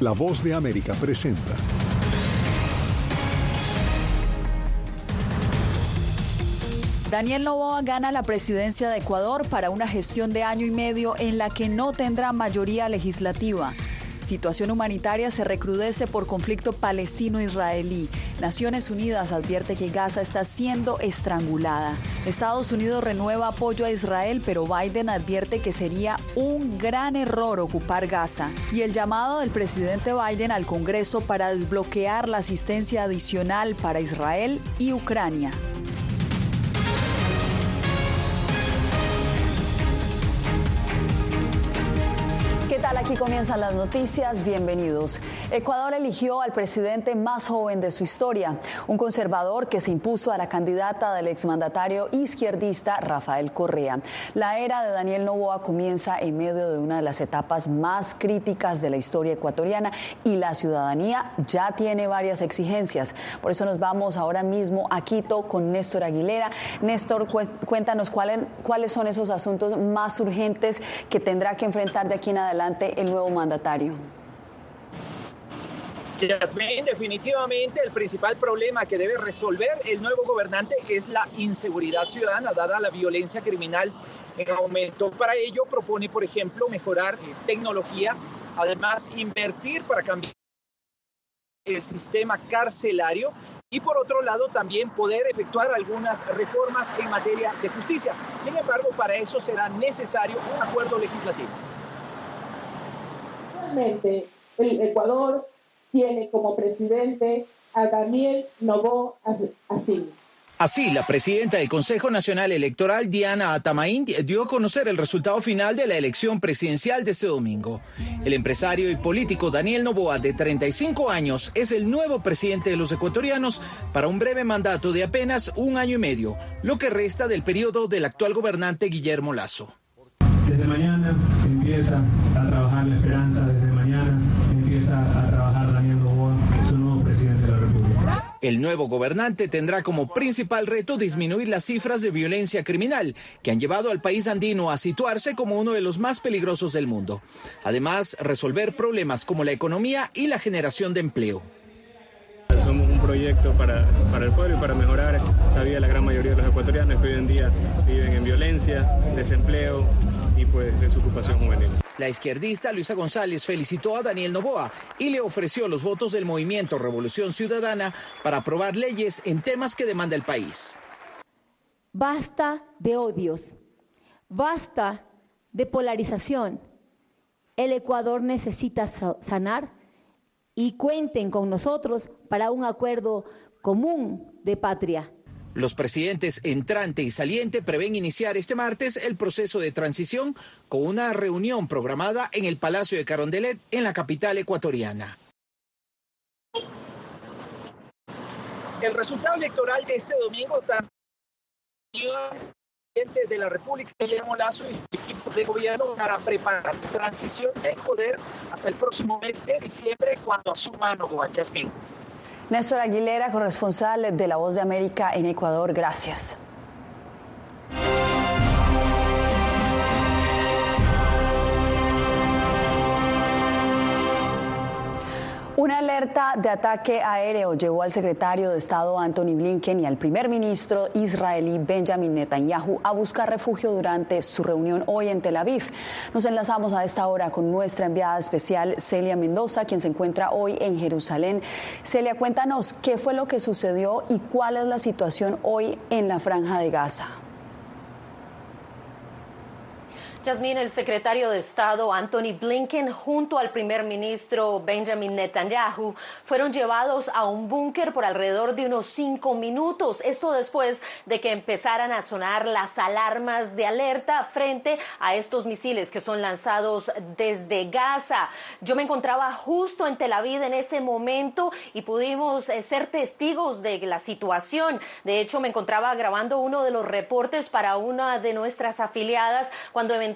La voz de América presenta. Daniel Novoa gana la presidencia de Ecuador para una gestión de año y medio en la que no tendrá mayoría legislativa. Situación humanitaria se recrudece por conflicto palestino-israelí. Naciones Unidas advierte que Gaza está siendo estrangulada. Estados Unidos renueva apoyo a Israel, pero Biden advierte que sería un gran error ocupar Gaza. Y el llamado del presidente Biden al Congreso para desbloquear la asistencia adicional para Israel y Ucrania. Aquí comienzan las noticias. Bienvenidos. Ecuador eligió al presidente más joven de su historia, un conservador que se impuso a la candidata del exmandatario izquierdista Rafael Correa. La era de Daniel Novoa comienza en medio de una de las etapas más críticas de la historia ecuatoriana y la ciudadanía ya tiene varias exigencias. Por eso nos vamos ahora mismo a Quito con Néstor Aguilera. Néstor, cuéntanos cuáles, son esos asuntos más urgentes que tendrá que enfrentar de aquí en adelante el nuevo mandatario? Yasmín, definitivamente el principal problema que debe resolver el nuevo gobernante es la inseguridad ciudadana, dada la violencia criminal en aumento. Para ello propone, por ejemplo, mejorar tecnología, además invertir para cambiar el sistema carcelario y por otro lado también poder efectuar algunas reformas en materia de justicia. Sin embargo, para eso será necesario un acuerdo legislativo el Ecuador tiene como presidente a Daniel Novo Así. Así, la presidenta del Consejo Nacional Electoral, Diana Atamaín, dio a conocer el resultado final de la elección presidencial de este domingo. El empresario y político Daniel Novoa, de 35 años, es el nuevo presidente de los ecuatorianos para un breve mandato de apenas un año y medio, lo que resta del periodo del actual gobernante Guillermo Lazo. Desde mañana empieza a trabajar la esperanza, mañana empieza a trabajar Daniel Novoa, su nuevo presidente de la República. El nuevo gobernante tendrá como principal reto disminuir las cifras de violencia criminal que han llevado al país andino a situarse como uno de los más peligrosos del mundo. Además, resolver problemas como la economía y la generación de empleo somos un proyecto para, para, el pueblo y para mejorar la vida de la gran mayoría de los ecuatorianos que hoy en día viven en violencia, desempleo, desocupación juvenil. La izquierdista Luisa González felicitó a Daniel Novoa y le ofreció los votos del movimiento Revolución Ciudadana para aprobar leyes en temas que demanda el país. Basta de odios, basta de polarización. El Ecuador necesita sanar y cuenten con nosotros para un acuerdo común de patria. Los presidentes entrante y saliente prevén iniciar este martes el proceso de transición con una reunión programada en el Palacio de Carondelet en la capital ecuatoriana. El resultado electoral de este domingo también presidente de la República, Guillermo Lazo y su equipo de gobierno para preparar la transición de poder hasta el próximo mes de diciembre cuando asuma Novoa Yasmin. Néstor Aguilera, corresponsal de La Voz de América en Ecuador, gracias. Una alerta de ataque aéreo llevó al secretario de Estado Anthony Blinken y al primer ministro israelí Benjamin Netanyahu a buscar refugio durante su reunión hoy en Tel Aviv. Nos enlazamos a esta hora con nuestra enviada especial Celia Mendoza, quien se encuentra hoy en Jerusalén. Celia, cuéntanos qué fue lo que sucedió y cuál es la situación hoy en la franja de Gaza. Yasmín, el secretario de Estado Anthony Blinken junto al primer ministro Benjamin Netanyahu fueron llevados a un búnker por alrededor de unos cinco minutos. Esto después de que empezaran a sonar las alarmas de alerta frente a estos misiles que son lanzados desde Gaza. Yo me encontraba justo en Tel Aviv en ese momento y pudimos eh, ser testigos de la situación. De hecho, me encontraba grabando uno de los reportes para una de nuestras afiliadas cuando eventualmente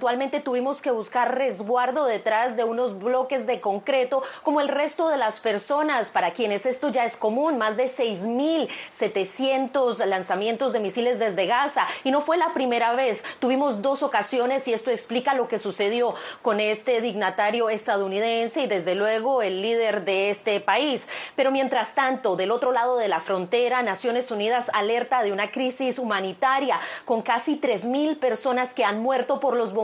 tuvimos que buscar resguardo detrás de unos bloques de concreto, como el resto de las personas para quienes esto ya es común, más de 6.700 lanzamientos de misiles desde Gaza. Y no fue la primera vez, tuvimos dos ocasiones y esto explica lo que sucedió con este dignatario estadounidense y desde luego el líder de este país. Pero mientras tanto, del otro lado de la frontera, Naciones Unidas alerta de una crisis humanitaria con casi 3.000 personas que han muerto por los bombardeos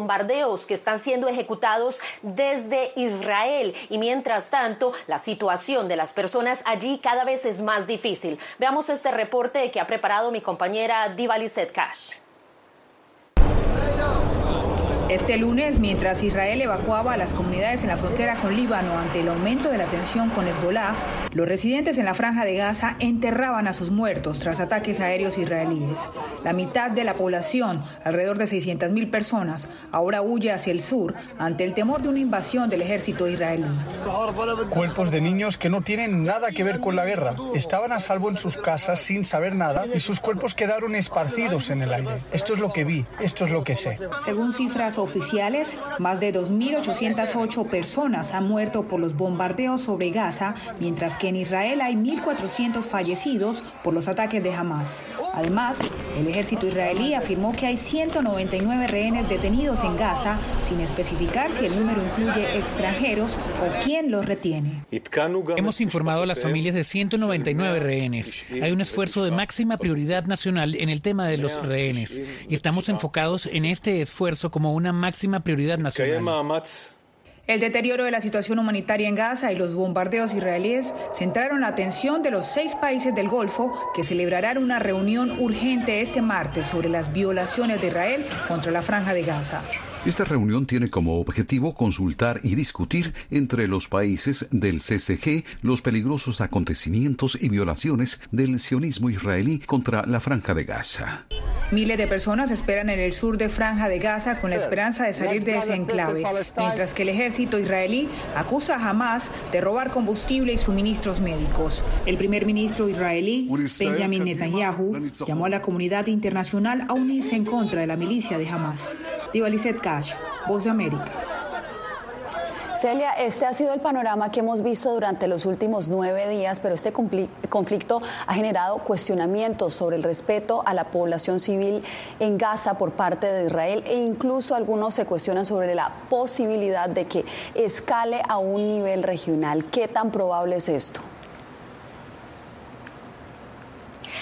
que están siendo ejecutados desde Israel. Y mientras tanto, la situación de las personas allí cada vez es más difícil. Veamos este reporte que ha preparado mi compañera Diva Cash. Este lunes, mientras Israel evacuaba a las comunidades en la frontera con Líbano ante el aumento de la tensión con Hezbollah, los residentes en la franja de Gaza enterraban a sus muertos tras ataques aéreos israelíes. La mitad de la población, alrededor de 600.000 personas, ahora huye hacia el sur ante el temor de una invasión del ejército israelí. Cuerpos de niños que no tienen nada que ver con la guerra. Estaban a salvo en sus casas sin saber nada y sus cuerpos quedaron esparcidos en el aire. Esto es lo que vi, esto es lo que sé. Según cifras oficiales, más de 2.808 personas han muerto por los bombardeos sobre Gaza, mientras que en Israel hay 1.400 fallecidos por los ataques de Hamas. Además, el ejército israelí afirmó que hay 199 rehenes detenidos en Gaza, sin especificar si el número incluye extranjeros o quién los retiene. Hemos informado a las familias de 199 rehenes. Hay un esfuerzo de máxima prioridad nacional en el tema de los rehenes y estamos enfocados en este esfuerzo como una máxima prioridad nacional. El deterioro de la situación humanitaria en Gaza y los bombardeos israelíes centraron la atención de los seis países del Golfo que celebrarán una reunión urgente este martes sobre las violaciones de Israel contra la franja de Gaza. Esta reunión tiene como objetivo consultar y discutir entre los países del CCG los peligrosos acontecimientos y violaciones del sionismo israelí contra la franja de Gaza. Miles de personas esperan en el sur de Franja de Gaza con la esperanza de salir de ese enclave, mientras que el ejército israelí acusa a Hamas de robar combustible y suministros médicos. El primer ministro israelí, Benjamin Netanyahu, llamó a la comunidad internacional a unirse en contra de la milicia de Hamas. Voz de América. Celia, este ha sido el panorama que hemos visto durante los últimos nueve días, pero este conflicto ha generado cuestionamientos sobre el respeto a la población civil en Gaza por parte de Israel e incluso algunos se cuestionan sobre la posibilidad de que escale a un nivel regional. ¿Qué tan probable es esto?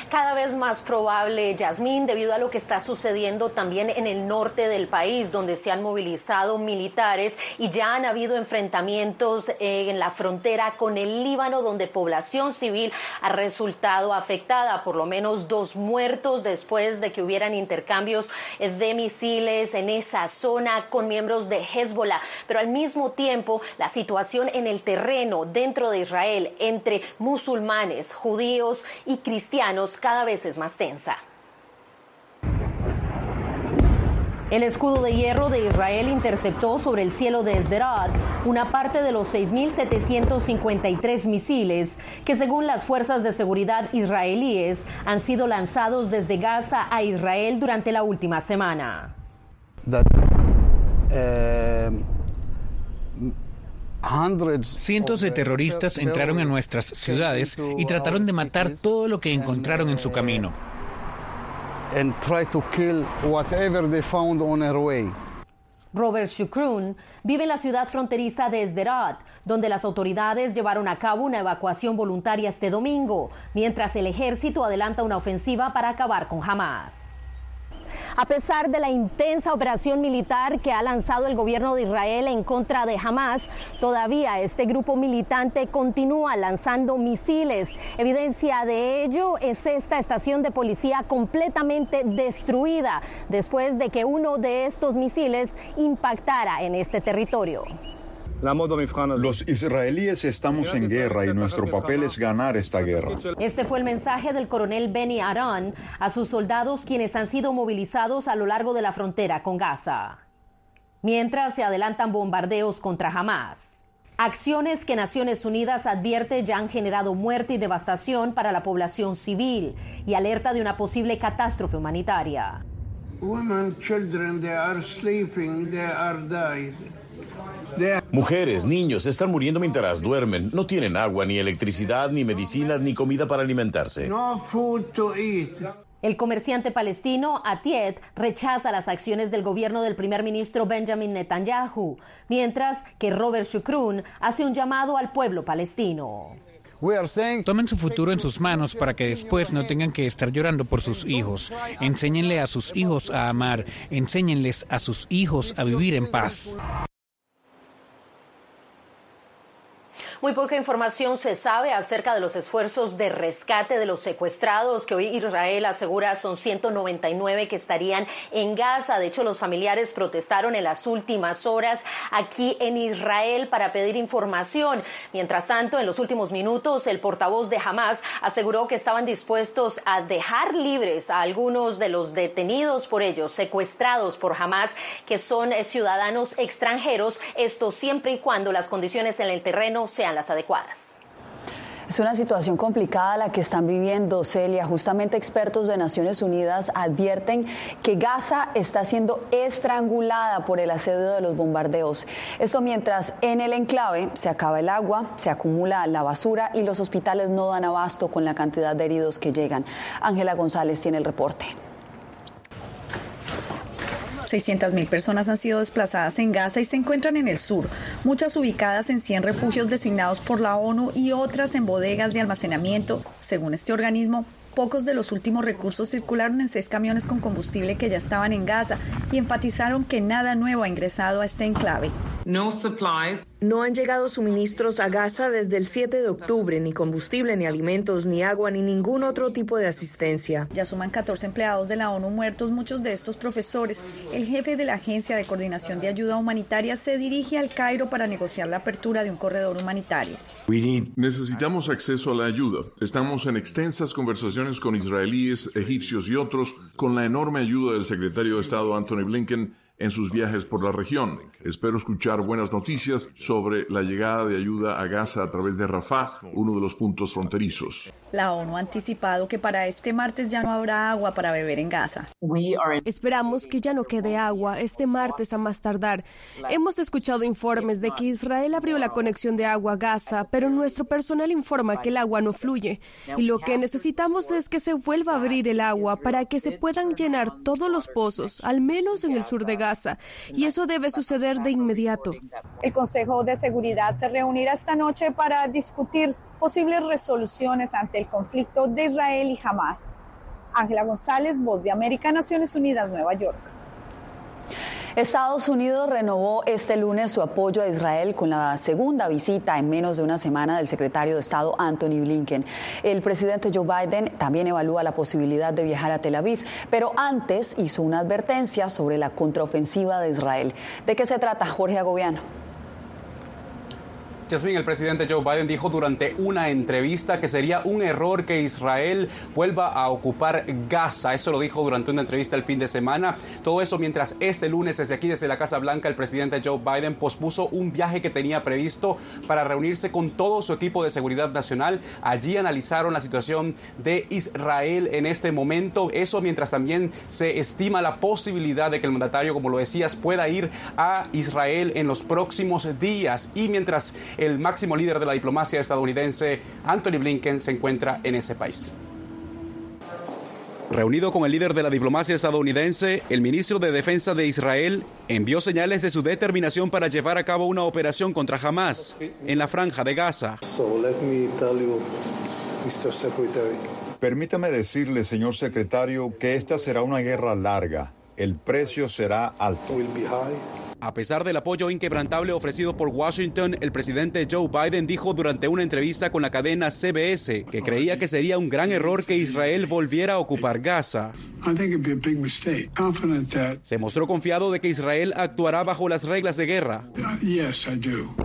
Cada vez más probable, Yasmín, debido a lo que está sucediendo también en el norte del país, donde se han movilizado militares y ya han habido enfrentamientos eh, en la frontera con el Líbano, donde población civil ha resultado afectada, por lo menos dos muertos después de que hubieran intercambios eh, de misiles en esa zona con miembros de Hezbollah. Pero al mismo tiempo, la situación en el terreno dentro de Israel entre musulmanes, judíos y cristianos cada vez es más tensa. El escudo de hierro de Israel interceptó sobre el cielo de Sderot una parte de los 6.753 misiles que según las fuerzas de seguridad israelíes han sido lanzados desde Gaza a Israel durante la última semana. Eh, Cientos de terroristas entraron en nuestras ciudades y trataron de matar todo lo que encontraron en su camino. Robert Shukrun vive en la ciudad fronteriza de Sderot, donde las autoridades llevaron a cabo una evacuación voluntaria este domingo, mientras el ejército adelanta una ofensiva para acabar con Hamas. A pesar de la intensa operación militar que ha lanzado el gobierno de Israel en contra de Hamas, todavía este grupo militante continúa lanzando misiles. Evidencia de ello es esta estación de policía completamente destruida después de que uno de estos misiles impactara en este territorio. Los israelíes estamos en guerra y nuestro papel es ganar esta guerra. Este fue el mensaje del coronel Benny Aran a sus soldados quienes han sido movilizados a lo largo de la frontera con Gaza. Mientras se adelantan bombardeos contra Hamas. Acciones que Naciones Unidas advierte ya han generado muerte y devastación para la población civil y alerta de una posible catástrofe humanitaria. Mujeres, niños están muriendo mientras duermen. No tienen agua, ni electricidad, ni medicina, ni comida para alimentarse. El comerciante palestino Atiet rechaza las acciones del gobierno del primer ministro Benjamin Netanyahu, mientras que Robert Shukrun hace un llamado al pueblo palestino. Tomen su futuro en sus manos para que después no tengan que estar llorando por sus hijos. Enséñenle a sus hijos a amar. Enséñenles a sus hijos a vivir en paz. Muy poca información se sabe acerca de los esfuerzos de rescate de los secuestrados que hoy Israel asegura son 199 que estarían en Gaza. De hecho, los familiares protestaron en las últimas horas aquí en Israel para pedir información. Mientras tanto, en los últimos minutos, el portavoz de Hamas aseguró que estaban dispuestos a dejar libres a algunos de los detenidos por ellos, secuestrados por Hamas, que son ciudadanos extranjeros, esto siempre y cuando las condiciones en el terreno sean las adecuadas. Es una situación complicada la que están viviendo, Celia. Justamente expertos de Naciones Unidas advierten que Gaza está siendo estrangulada por el asedio de los bombardeos. Esto mientras en el enclave se acaba el agua, se acumula la basura y los hospitales no dan abasto con la cantidad de heridos que llegan. Ángela González tiene el reporte. 600.000 personas han sido desplazadas en Gaza y se encuentran en el sur, muchas ubicadas en 100 refugios designados por la ONU y otras en bodegas de almacenamiento. Según este organismo, pocos de los últimos recursos circularon en seis camiones con combustible que ya estaban en Gaza y enfatizaron que nada nuevo ha ingresado a este enclave. No han llegado suministros a Gaza desde el 7 de octubre, ni combustible, ni alimentos, ni agua, ni ningún otro tipo de asistencia. Ya suman 14 empleados de la ONU muertos, muchos de estos profesores. El jefe de la Agencia de Coordinación de Ayuda Humanitaria se dirige al Cairo para negociar la apertura de un corredor humanitario. Necesitamos acceso a la ayuda. Estamos en extensas conversaciones con israelíes, egipcios y otros, con la enorme ayuda del secretario de Estado Anthony Blinken en sus viajes por la región. Espero escuchar buenas noticias sobre la llegada de ayuda a Gaza a través de Rafah, uno de los puntos fronterizos. La ONU ha anticipado que para este martes ya no habrá agua para beber en Gaza. Esperamos que ya no quede agua este martes a más tardar. Hemos escuchado informes de que Israel abrió la conexión de agua a Gaza, pero nuestro personal informa que el agua no fluye. Y lo que necesitamos es que se vuelva a abrir el agua para que se puedan llenar todos los pozos, al menos en el sur de Gaza. Y eso debe suceder de inmediato. El Consejo de Seguridad se reunirá esta noche para discutir posibles resoluciones ante el conflicto de Israel y Hamas. Ángela González, Voz de América, Naciones Unidas, Nueva York. Estados Unidos renovó este lunes su apoyo a Israel con la segunda visita en menos de una semana del secretario de Estado Anthony Blinken. El presidente Joe Biden también evalúa la posibilidad de viajar a Tel Aviv, pero antes hizo una advertencia sobre la contraofensiva de Israel. ¿De qué se trata, Jorge Agobiano? Jasmine, el presidente Joe Biden dijo durante una entrevista que sería un error que Israel vuelva a ocupar Gaza. Eso lo dijo durante una entrevista el fin de semana. Todo eso mientras este lunes desde aquí, desde la Casa Blanca, el presidente Joe Biden pospuso un viaje que tenía previsto para reunirse con todo su equipo de seguridad nacional. Allí analizaron la situación de Israel en este momento. Eso mientras también se estima la posibilidad de que el mandatario, como lo decías, pueda ir a Israel en los próximos días. Y mientras el máximo líder de la diplomacia estadounidense, Anthony Blinken, se encuentra en ese país. Reunido con el líder de la diplomacia estadounidense, el ministro de Defensa de Israel envió señales de su determinación para llevar a cabo una operación contra Hamas en la franja de Gaza. Permítame decirle, señor secretario, que esta será una guerra larga. El precio será alto. A pesar del apoyo inquebrantable ofrecido por Washington, el presidente Joe Biden dijo durante una entrevista con la cadena CBS que creía que sería un gran error que Israel volviera a ocupar Gaza. Se mostró confiado de que Israel actuará bajo las reglas de guerra.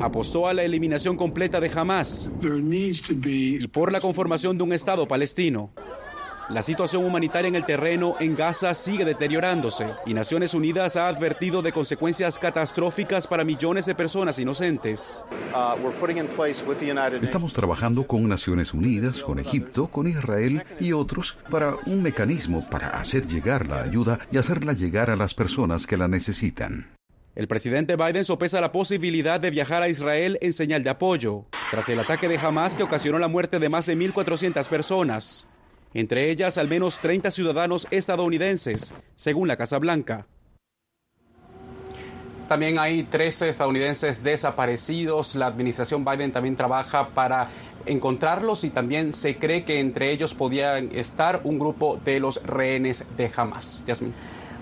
Apostó a la eliminación completa de Hamas y por la conformación de un Estado palestino. La situación humanitaria en el terreno en Gaza sigue deteriorándose y Naciones Unidas ha advertido de consecuencias catastróficas para millones de personas inocentes. Estamos trabajando con Naciones Unidas, con Egipto, con Israel y otros para un mecanismo para hacer llegar la ayuda y hacerla llegar a las personas que la necesitan. El presidente Biden sopesa la posibilidad de viajar a Israel en señal de apoyo, tras el ataque de Hamas que ocasionó la muerte de más de 1.400 personas, entre ellas al menos 30 ciudadanos estadounidenses, según la Casa Blanca. También hay 13 estadounidenses desaparecidos. La administración Biden también trabaja para encontrarlos y también se cree que entre ellos podían estar un grupo de los rehenes de Hamas. Yasmin.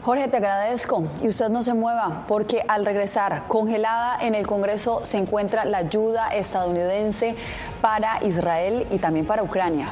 Jorge, te agradezco y usted no se mueva porque al regresar congelada en el Congreso se encuentra la ayuda estadounidense para Israel y también para Ucrania.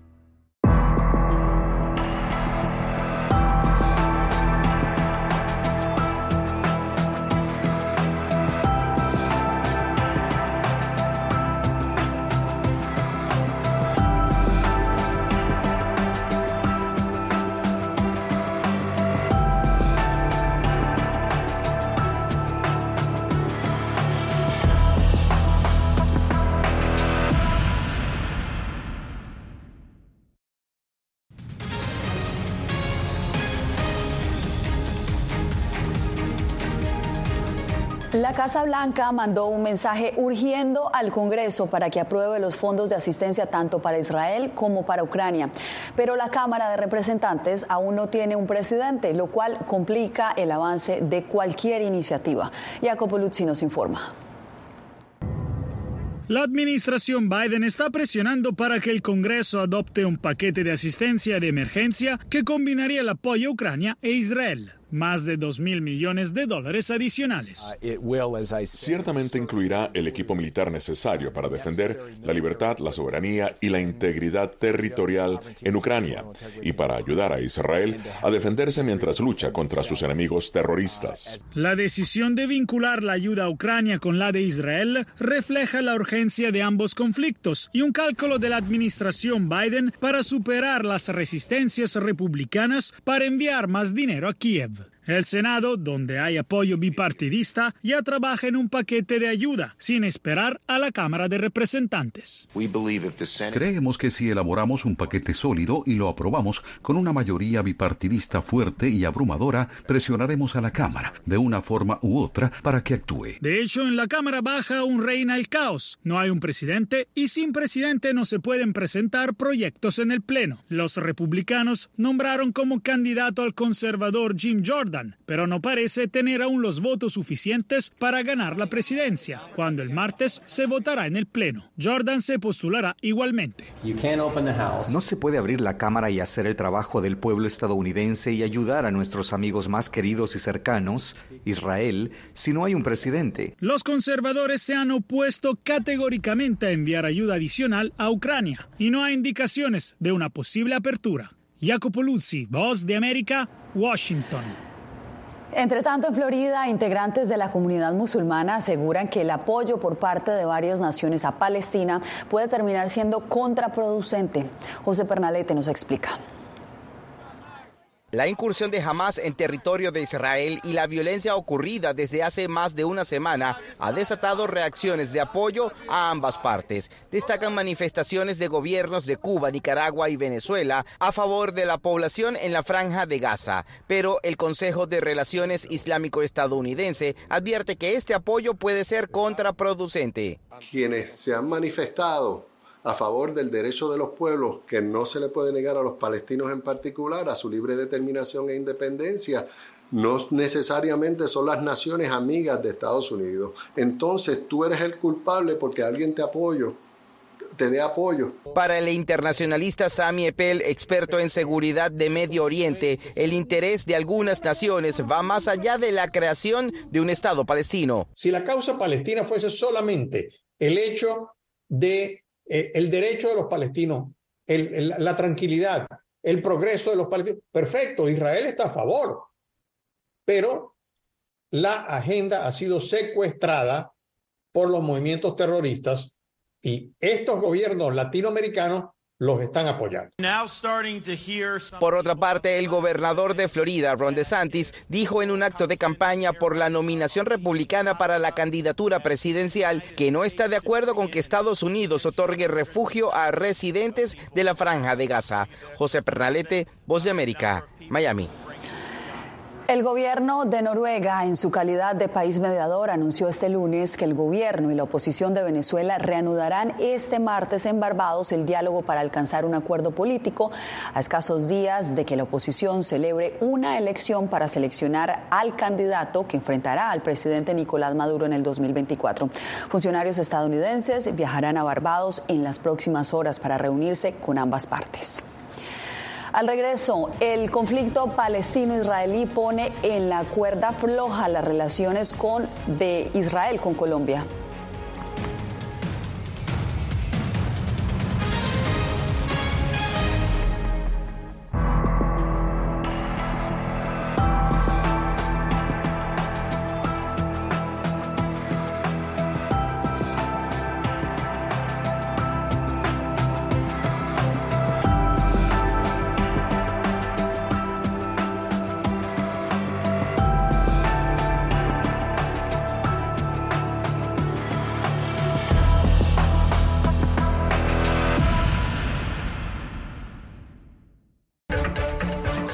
La Casa Blanca mandó un mensaje urgiendo al Congreso para que apruebe los fondos de asistencia tanto para Israel como para Ucrania. Pero la Cámara de Representantes aún no tiene un presidente, lo cual complica el avance de cualquier iniciativa. Jacopo Luzzi nos informa. La administración Biden está presionando para que el Congreso adopte un paquete de asistencia de emergencia que combinaría el apoyo a Ucrania e Israel más de 2 mil millones de dólares adicionales. Ciertamente incluirá el equipo militar necesario para defender la libertad, la soberanía y la integridad territorial en Ucrania y para ayudar a Israel a defenderse mientras lucha contra sus enemigos terroristas. La decisión de vincular la ayuda a Ucrania con la de Israel refleja la urgencia de ambos conflictos y un cálculo de la administración Biden para superar las resistencias republicanas para enviar más dinero a Kiev. El Senado, donde hay apoyo bipartidista, ya trabaja en un paquete de ayuda, sin esperar a la Cámara de Representantes. Creemos que si elaboramos un paquete sólido y lo aprobamos con una mayoría bipartidista fuerte y abrumadora, presionaremos a la Cámara de una forma u otra para que actúe. De hecho, en la Cámara Baja aún reina el caos. No hay un presidente y sin presidente no se pueden presentar proyectos en el Pleno. Los republicanos nombraron como candidato al conservador Jim Jordan Jordan, pero no parece tener aún los votos suficientes para ganar la presidencia, cuando el martes se votará en el Pleno. Jordan se postulará igualmente. No se puede abrir la Cámara y hacer el trabajo del pueblo estadounidense y ayudar a nuestros amigos más queridos y cercanos, Israel, si no hay un presidente. Los conservadores se han opuesto categóricamente a enviar ayuda adicional a Ucrania y no hay indicaciones de una posible apertura. Jacopo Luzzi, Voz de América, Washington. Entre tanto, en Florida, integrantes de la comunidad musulmana aseguran que el apoyo por parte de varias naciones a Palestina puede terminar siendo contraproducente. José Pernalete nos explica. La incursión de Hamas en territorio de Israel y la violencia ocurrida desde hace más de una semana ha desatado reacciones de apoyo a ambas partes. Destacan manifestaciones de gobiernos de Cuba, Nicaragua y Venezuela a favor de la población en la franja de Gaza. Pero el Consejo de Relaciones Islámico-Estadounidense advierte que este apoyo puede ser contraproducente. Quienes se han manifestado a favor del derecho de los pueblos que no se le puede negar a los palestinos en particular a su libre determinación e independencia no necesariamente son las naciones amigas de Estados Unidos. Entonces tú eres el culpable porque alguien te apoyo te dé apoyo. Para el internacionalista Sami Epel, experto en seguridad de Medio Oriente, el interés de algunas naciones va más allá de la creación de un Estado palestino. Si la causa palestina fuese solamente el hecho de eh, el derecho de los palestinos, la tranquilidad, el progreso de los palestinos. Perfecto, Israel está a favor, pero la agenda ha sido secuestrada por los movimientos terroristas y estos gobiernos latinoamericanos los están apoyando. Por otra parte, el gobernador de Florida, Ron DeSantis, dijo en un acto de campaña por la nominación republicana para la candidatura presidencial que no está de acuerdo con que Estados Unidos otorgue refugio a residentes de la franja de Gaza. José Pernalete, Voz de América, Miami. El gobierno de Noruega, en su calidad de país mediador, anunció este lunes que el gobierno y la oposición de Venezuela reanudarán este martes en Barbados el diálogo para alcanzar un acuerdo político a escasos días de que la oposición celebre una elección para seleccionar al candidato que enfrentará al presidente Nicolás Maduro en el 2024. Funcionarios estadounidenses viajarán a Barbados en las próximas horas para reunirse con ambas partes. Al regreso, el conflicto palestino-israelí pone en la cuerda floja las relaciones con, de Israel con Colombia.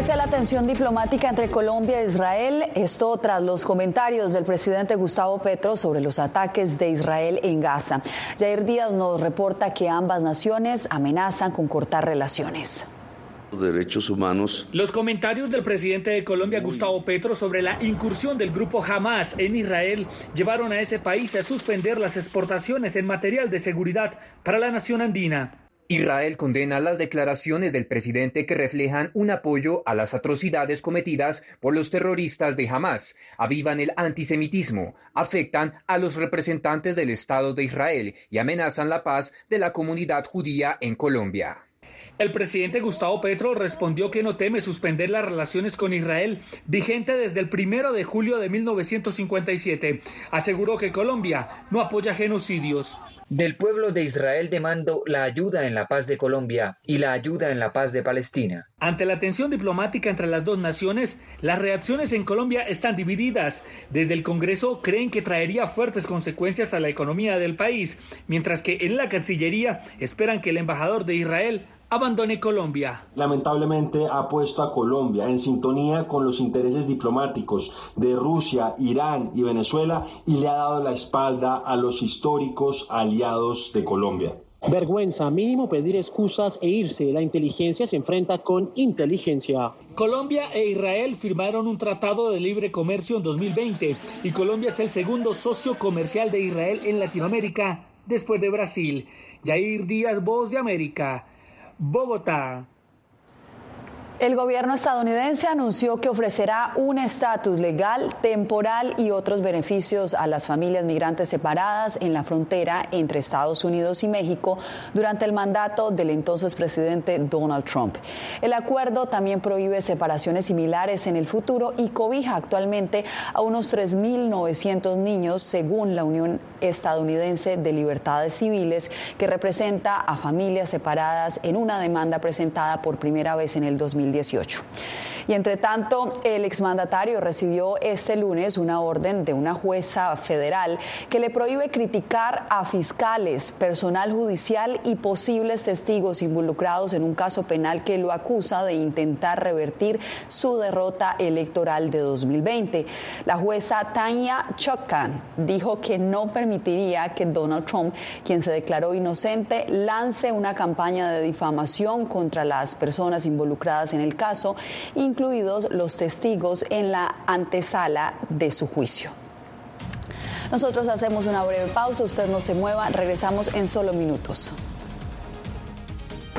Crece la tensión diplomática entre Colombia e Israel, esto tras los comentarios del presidente Gustavo Petro sobre los ataques de Israel en Gaza. Jair Díaz nos reporta que ambas naciones amenazan con cortar relaciones derechos humanos. Los comentarios del presidente de Colombia, Gustavo Petro, sobre la incursión del grupo Hamas en Israel llevaron a ese país a suspender las exportaciones en material de seguridad para la nación andina. Israel condena las declaraciones del presidente que reflejan un apoyo a las atrocidades cometidas por los terroristas de Hamas, avivan el antisemitismo, afectan a los representantes del Estado de Israel y amenazan la paz de la comunidad judía en Colombia. El presidente Gustavo Petro respondió que no teme suspender las relaciones con Israel, vigente desde el primero de julio de 1957. Aseguró que Colombia no apoya genocidios. Del pueblo de Israel demando la ayuda en la paz de Colombia y la ayuda en la paz de Palestina. Ante la tensión diplomática entre las dos naciones, las reacciones en Colombia están divididas. Desde el Congreso creen que traería fuertes consecuencias a la economía del país, mientras que en la Cancillería esperan que el embajador de Israel abandone Colombia. Lamentablemente ha puesto a Colombia en sintonía con los intereses diplomáticos de Rusia, Irán y Venezuela y le ha dado la espalda a los históricos aliados de Colombia. Vergüenza, mínimo pedir excusas e irse. La inteligencia se enfrenta con inteligencia. Colombia e Israel firmaron un tratado de libre comercio en 2020 y Colombia es el segundo socio comercial de Israel en Latinoamérica después de Brasil. Jair Díaz, Voz de América. Bogotá. El gobierno estadounidense anunció que ofrecerá un estatus legal, temporal y otros beneficios a las familias migrantes separadas en la frontera entre Estados Unidos y México durante el mandato del entonces presidente Donald Trump. El acuerdo también prohíbe separaciones similares en el futuro y cobija actualmente a unos 3.900 niños según la Unión Estadounidense de Libertades Civiles, que representa a familias separadas en una demanda presentada por primera vez en el 2000. Y entre tanto, el exmandatario recibió este lunes una orden de una jueza federal que le prohíbe criticar a fiscales, personal judicial y posibles testigos involucrados en un caso penal que lo acusa de intentar revertir su derrota electoral de 2020. La jueza Tanya Chokkan dijo que no permitiría que Donald Trump, quien se declaró inocente, lance una campaña de difamación contra las personas involucradas en el caso, incluidos los testigos en la antesala de su juicio. Nosotros hacemos una breve pausa, usted no se mueva, regresamos en solo minutos.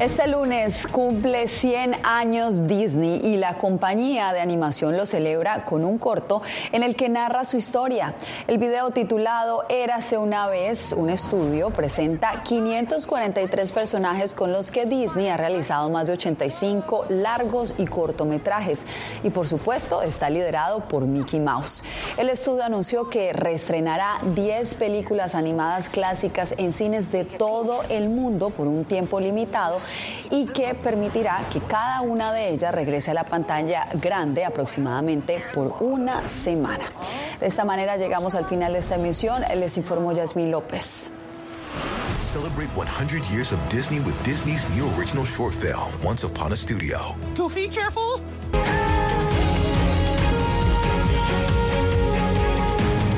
Este lunes cumple 100 años Disney y la compañía de animación lo celebra con un corto en el que narra su historia. El video titulado Érase una vez, un estudio, presenta 543 personajes con los que Disney ha realizado más de 85 largos y cortometrajes. Y por supuesto está liderado por Mickey Mouse. El estudio anunció que reestrenará 10 películas animadas clásicas en cines de todo el mundo por un tiempo limitado y que permitirá que cada una de ellas regrese a la pantalla grande aproximadamente por una semana. De esta manera llegamos al final de esta emisión. Les informó Yasmín López. Celebrate 100 years of Disney with Disney's new original short film, Once Upon a Studio. Goofy, careful!